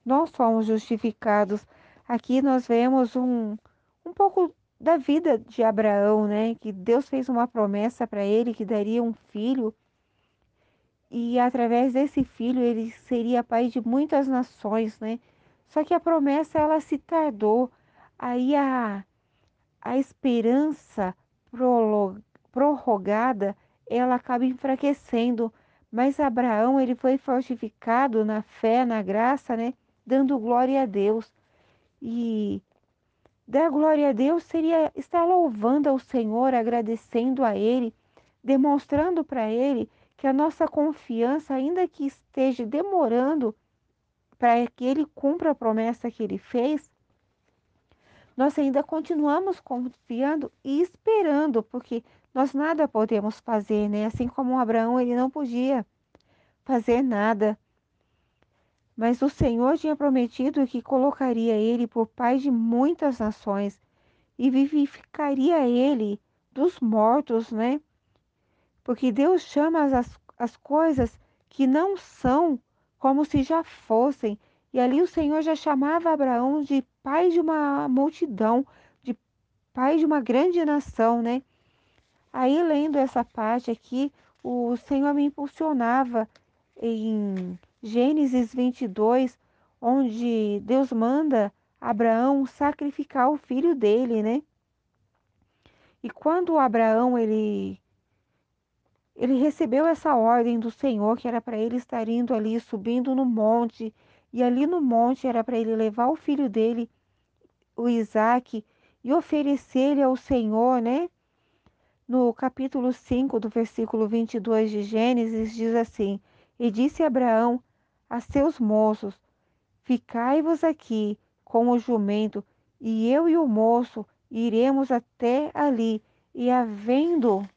nós somos justificados. Aqui nós vemos um, um pouco da vida de Abraão, né? Que Deus fez uma promessa para ele que daria um filho e através desse filho ele seria pai de muitas nações, né? Só que a promessa ela se tardou. Aí a, a esperança prorrogada ela acaba enfraquecendo mas Abraão, ele foi fortificado na fé, na graça, né? Dando glória a Deus. E dar glória a Deus seria estar louvando ao Senhor, agradecendo a Ele, demonstrando para Ele que a nossa confiança, ainda que esteja demorando para que Ele cumpra a promessa que Ele fez, nós ainda continuamos confiando e esperando, porque nós nada podemos fazer, né? Assim como Abraão, ele não podia, fazer nada. Mas o Senhor tinha prometido que colocaria ele por pai de muitas nações e vivificaria ele dos mortos, né? Porque Deus chama as, as coisas que não são como se já fossem. E ali o Senhor já chamava Abraão de pai de uma multidão, de pai de uma grande nação, né? Aí, lendo essa parte aqui, o Senhor me impulsionava em Gênesis 22, onde Deus manda Abraão sacrificar o filho dele, né? E quando Abraão ele ele recebeu essa ordem do Senhor que era para ele estar indo ali subindo no monte e ali no monte era para ele levar o filho dele, o Isaac, e oferecer-lhe ao Senhor, né? No capítulo 5 do versículo 22 de Gênesis diz assim: E disse Abraão a seus moços: Ficai-vos aqui com o jumento, e eu e o moço iremos até ali, e havendo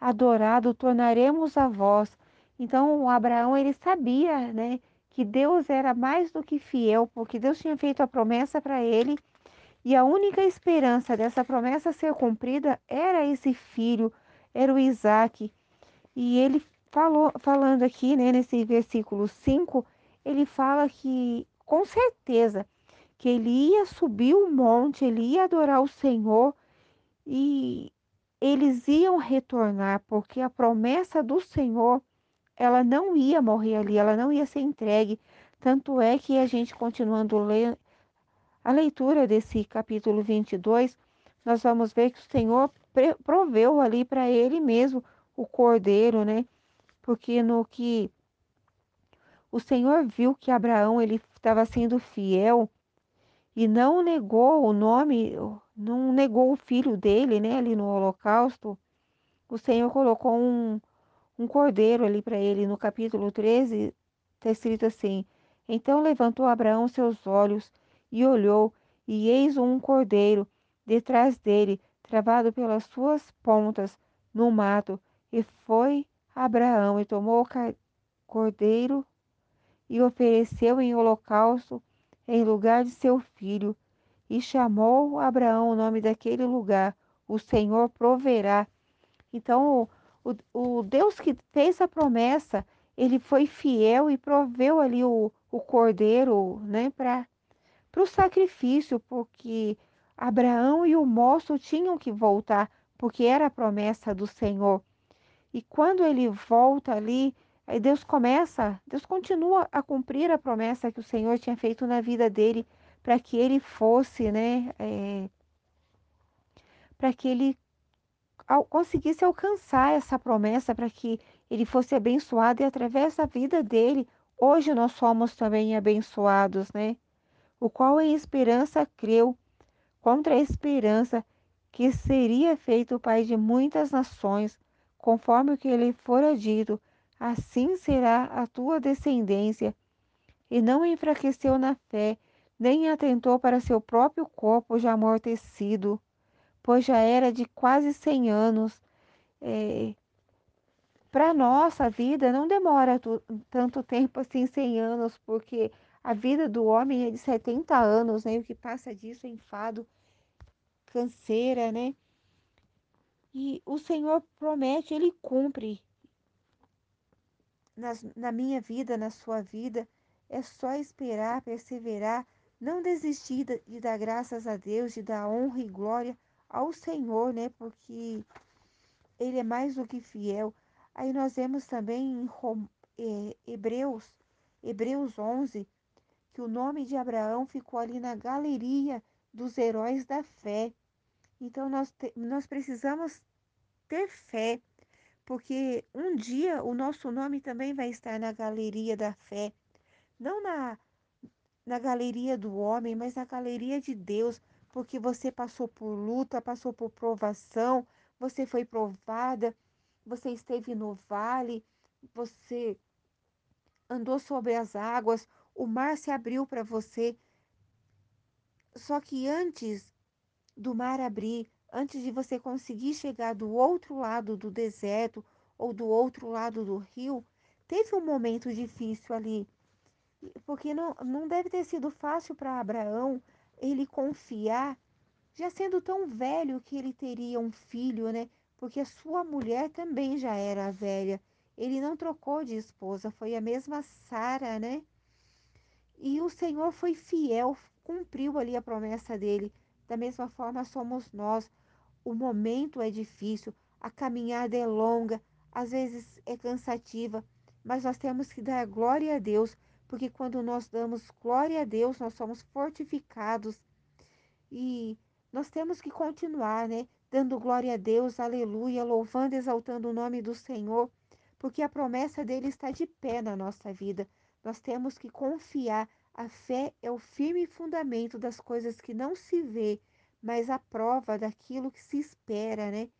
adorado, tornaremos a vós. Então, Abraão, ele sabia, né, que Deus era mais do que fiel, porque Deus tinha feito a promessa para ele, e a única esperança dessa promessa ser cumprida era esse filho, era o Isaac. E ele falou, falando aqui, né, nesse versículo 5, ele fala que com certeza que ele ia subir o monte, ele ia adorar o Senhor e eles iam retornar, porque a promessa do Senhor, ela não ia morrer ali, ela não ia ser entregue. Tanto é que a gente continuando ler a leitura desse capítulo 22, nós vamos ver que o Senhor proveu ali para ele mesmo o cordeiro, né? Porque no que o Senhor viu que Abraão ele estava sendo fiel e não negou o nome, não negou o filho dele, né, ali no holocausto, o Senhor colocou um, um cordeiro ali para ele. No capítulo 13 está escrito assim: Então levantou Abraão seus olhos e olhou, e eis um cordeiro detrás dele, travado pelas suas pontas no mato. E foi Abraão e tomou o cordeiro e ofereceu em holocausto em lugar de seu filho. E chamou Abraão o nome daquele lugar: O Senhor proverá. Então, o, o Deus que fez a promessa, ele foi fiel e proveu ali o, o cordeiro, né, para o sacrifício, porque Abraão e o moço tinham que voltar, porque era a promessa do Senhor. E quando ele volta ali, Aí Deus começa, Deus continua a cumprir a promessa que o Senhor tinha feito na vida dele, para que ele fosse, né, é, para que ele conseguisse alcançar essa promessa, para que ele fosse abençoado e através da vida dele, hoje nós somos também abençoados, né? O qual em esperança creu, contra a esperança que seria feito o pai de muitas nações, conforme o que lhe fora dito assim será a tua descendência. E não enfraqueceu na fé, nem atentou para seu próprio corpo já amortecido, pois já era de quase cem anos. É, para nossa vida não demora tanto tempo assim, cem anos, porque a vida do homem é de 70 anos, né? O que passa disso é enfado, canseira, né? E o Senhor promete, Ele cumpre nas, na minha vida, na sua vida. É só esperar, perseverar, não desistir de dar graças a Deus, de dar honra e glória ao Senhor, né? Porque Ele é mais do que fiel. Aí nós vemos também em é, Hebreus, Hebreus 11, que o nome de Abraão ficou ali na galeria dos heróis da fé. Então nós, te, nós precisamos ter fé porque um dia o nosso nome também vai estar na galeria da fé, não na, na galeria do homem, mas na galeria de Deus, porque você passou por luta, passou por provação, você foi provada, você esteve no vale, você andou sobre as águas, o mar se abriu para você. Só que antes do mar abrir, antes de você conseguir chegar do outro lado do deserto ou do outro lado do rio, teve um momento difícil ali, porque não, não deve ter sido fácil para Abraão ele confiar, já sendo tão velho que ele teria um filho, né? Porque a sua mulher também já era velha. Ele não trocou de esposa, foi a mesma Sara, né? E o Senhor foi fiel, cumpriu ali a promessa dele. Da mesma forma somos nós. O momento é difícil, a caminhada é longa, às vezes é cansativa, mas nós temos que dar glória a Deus, porque quando nós damos glória a Deus, nós somos fortificados e nós temos que continuar, né? Dando glória a Deus, aleluia, louvando, exaltando o nome do Senhor, porque a promessa dele está de pé na nossa vida. Nós temos que confiar. A fé é o firme fundamento das coisas que não se vê, mas a prova daquilo que se espera, né?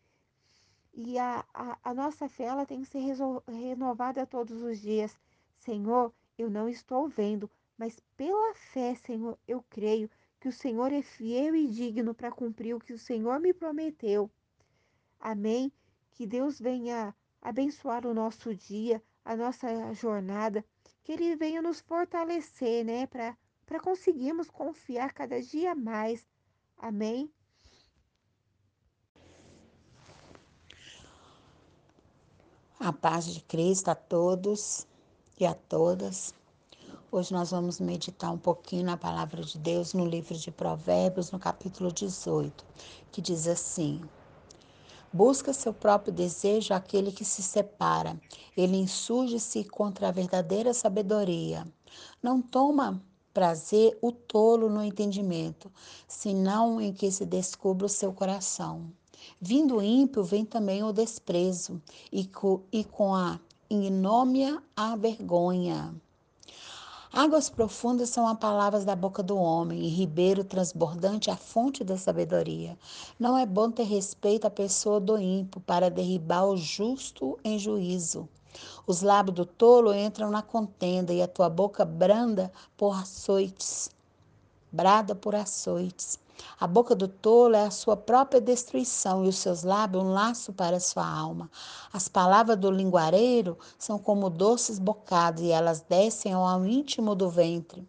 E a, a, a nossa fé ela tem que ser renovada todos os dias. Senhor, eu não estou vendo, mas pela fé, Senhor, eu creio que o Senhor é fiel e digno para cumprir o que o Senhor me prometeu. Amém? Que Deus venha abençoar o nosso dia, a nossa jornada, que Ele venha nos fortalecer, né, para conseguirmos confiar cada dia mais Amém? A paz de Cristo a todos e a todas. Hoje nós vamos meditar um pouquinho na palavra de Deus no livro de Provérbios, no capítulo 18, que diz assim: Busca seu próprio desejo aquele que se separa, ele insurge-se contra a verdadeira sabedoria. Não toma prazer o tolo no entendimento, senão em que se descubra o seu coração. Vindo ímpio, vem também o desprezo, e com, e com a ignômia a vergonha. Águas profundas são as palavras da boca do homem, e ribeiro transbordante a fonte da sabedoria. Não é bom ter respeito à pessoa do ímpio, para derribar o justo em juízo. Os lábios do tolo entram na contenda e a tua boca branda por açoites. Brada por açoites. A boca do tolo é a sua própria destruição e os seus lábios um laço para a sua alma. As palavras do linguareiro são como doces bocados e elas descem ao íntimo do ventre.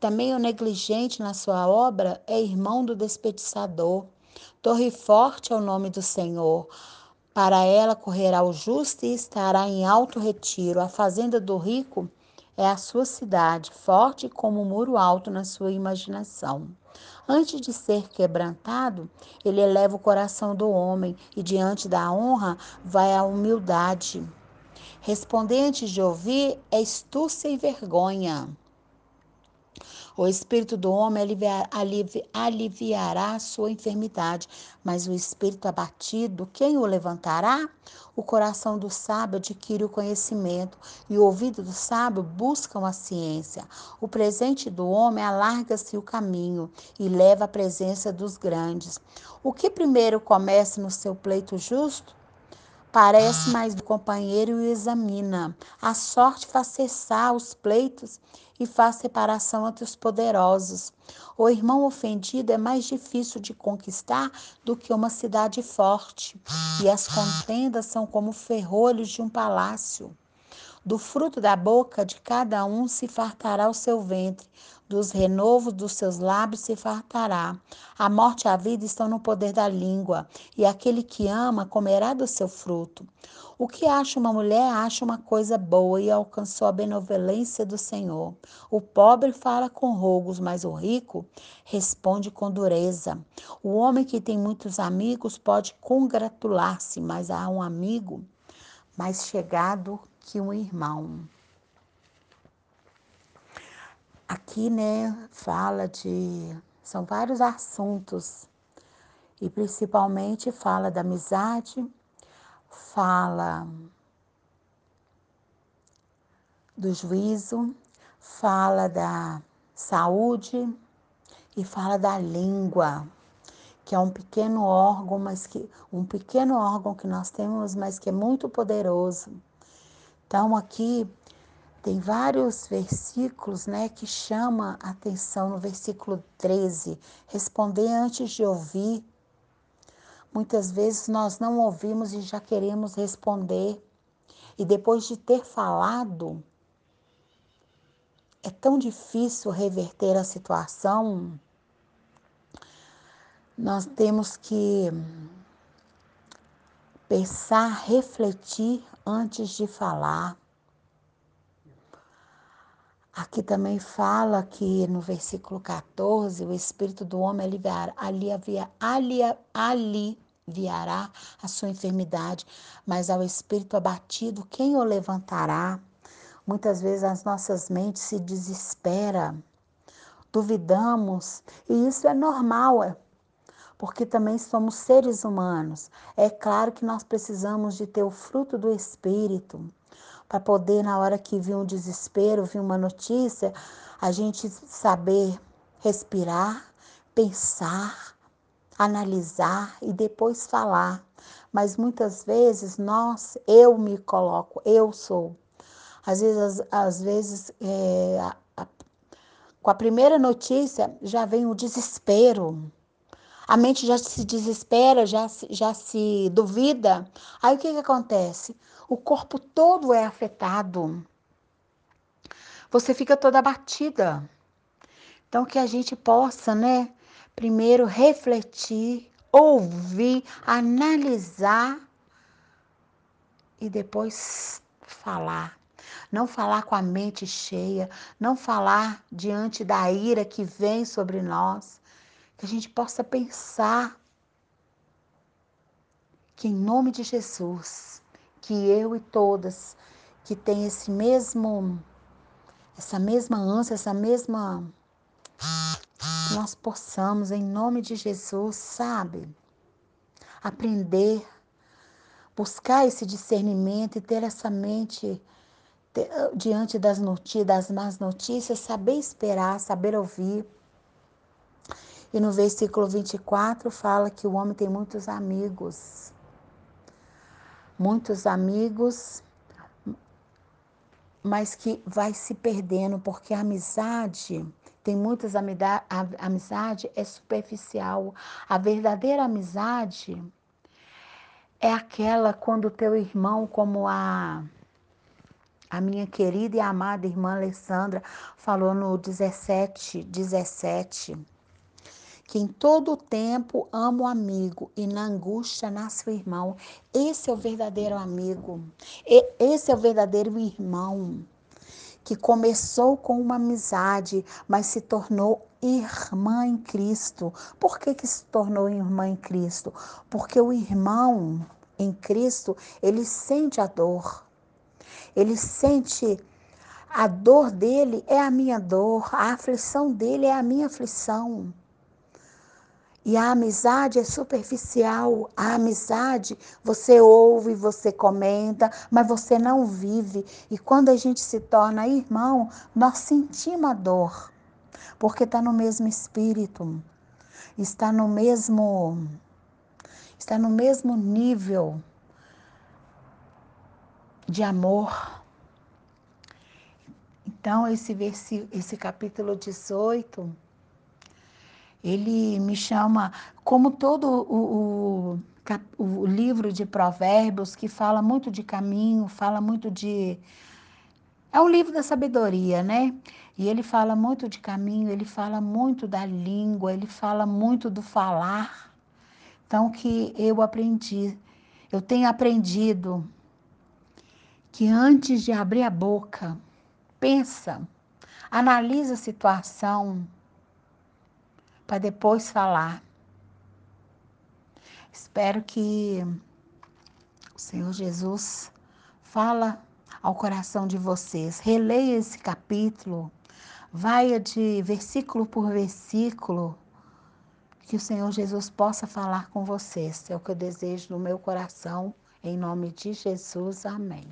Também o negligente na sua obra é irmão do desperdiçador. Torre forte é o nome do Senhor. Para ela correrá o justo e estará em alto retiro. A fazenda do rico é a sua cidade, forte como um muro alto na sua imaginação. Antes de ser quebrantado, ele eleva o coração do homem e diante da honra vai a humildade. Responder antes de ouvir é estúcia e vergonha. O espírito do homem aliviar, alivi, aliviará a sua enfermidade, mas o espírito abatido, quem o levantará? O coração do sábio adquire o conhecimento e o ouvido do sábio busca a ciência. O presente do homem alarga-se o caminho e leva à presença dos grandes. O que primeiro começa no seu pleito justo? Parece mais do companheiro e o examina. A sorte faz cessar os pleitos e faz separação entre os poderosos. O irmão ofendido é mais difícil de conquistar do que uma cidade forte, e as contendas são como ferrolhos de um palácio. Do fruto da boca de cada um se fartará o seu ventre, dos renovos dos seus lábios se fartará. A morte e a vida estão no poder da língua, e aquele que ama comerá do seu fruto. O que acha uma mulher acha uma coisa boa e alcançou a benevolência do Senhor. O pobre fala com rogos, mas o rico responde com dureza. O homem que tem muitos amigos pode congratular-se, mas há um amigo mais chegado que um irmão. Aqui, né, fala de. São vários assuntos, e principalmente fala da amizade, fala do juízo, fala da saúde e fala da língua, que é um pequeno órgão, mas que um pequeno órgão que nós temos, mas que é muito poderoso. Então aqui tem vários versículos, né, que chama a atenção no versículo 13, responder antes de ouvir. Muitas vezes nós não ouvimos e já queremos responder. e depois de ter falado, é tão difícil reverter a situação. Nós temos que pensar, refletir antes de falar. Aqui também fala que no versículo 14, o Espírito do homem aliviará, aliviará a sua enfermidade, mas ao Espírito abatido, quem o levantará? Muitas vezes as nossas mentes se desespera, duvidamos, e isso é normal, é, porque também somos seres humanos. É claro que nós precisamos de ter o fruto do Espírito para poder, na hora que vir um desespero, vir uma notícia, a gente saber respirar, pensar, analisar e depois falar. Mas muitas vezes nós, eu me coloco, eu sou. Às vezes, às vezes é, a, a, com a primeira notícia já vem o desespero. A mente já se desespera, já, já se duvida. Aí o que, que acontece? O corpo todo é afetado. Você fica toda abatida. Então, que a gente possa, né, primeiro refletir, ouvir, analisar e depois falar. Não falar com a mente cheia, não falar diante da ira que vem sobre nós. Que a gente possa pensar que, em nome de Jesus, que eu e todas que tem esse mesmo essa mesma ânsia, essa mesma que nós possamos em nome de Jesus, sabe? Aprender buscar esse discernimento e ter essa mente ter, diante das notícias, das más notícias, saber esperar, saber ouvir. E no versículo 24 fala que o homem tem muitos amigos muitos amigos, mas que vai se perdendo, porque a amizade, tem muitas amizades, a amizade é superficial. A verdadeira amizade é aquela quando o teu irmão, como a a minha querida e amada irmã Alessandra falou no 17, 17 que em todo o tempo ama o amigo e na angústia nasce o irmão. Esse é o verdadeiro amigo. Esse é o verdadeiro irmão que começou com uma amizade, mas se tornou irmã em Cristo. Por que, que se tornou irmã em Cristo? Porque o irmão em Cristo, ele sente a dor. Ele sente a dor dele é a minha dor, a aflição dele é a minha aflição. E a amizade é superficial. A amizade você ouve, você comenta, mas você não vive. E quando a gente se torna irmão, nós sentimos a dor, porque está no mesmo espírito, está no mesmo, está no mesmo nível de amor. Então, esse, esse capítulo 18 ele me chama, como todo o, o, o livro de Provérbios, que fala muito de caminho, fala muito de. É o livro da sabedoria, né? E ele fala muito de caminho, ele fala muito da língua, ele fala muito do falar. Então, que eu aprendi, eu tenho aprendido que antes de abrir a boca, pensa, analisa a situação, para depois falar. Espero que o Senhor Jesus fala ao coração de vocês. Releia esse capítulo, vai de versículo por versículo, que o Senhor Jesus possa falar com vocês. É o que eu desejo no meu coração, em nome de Jesus. Amém.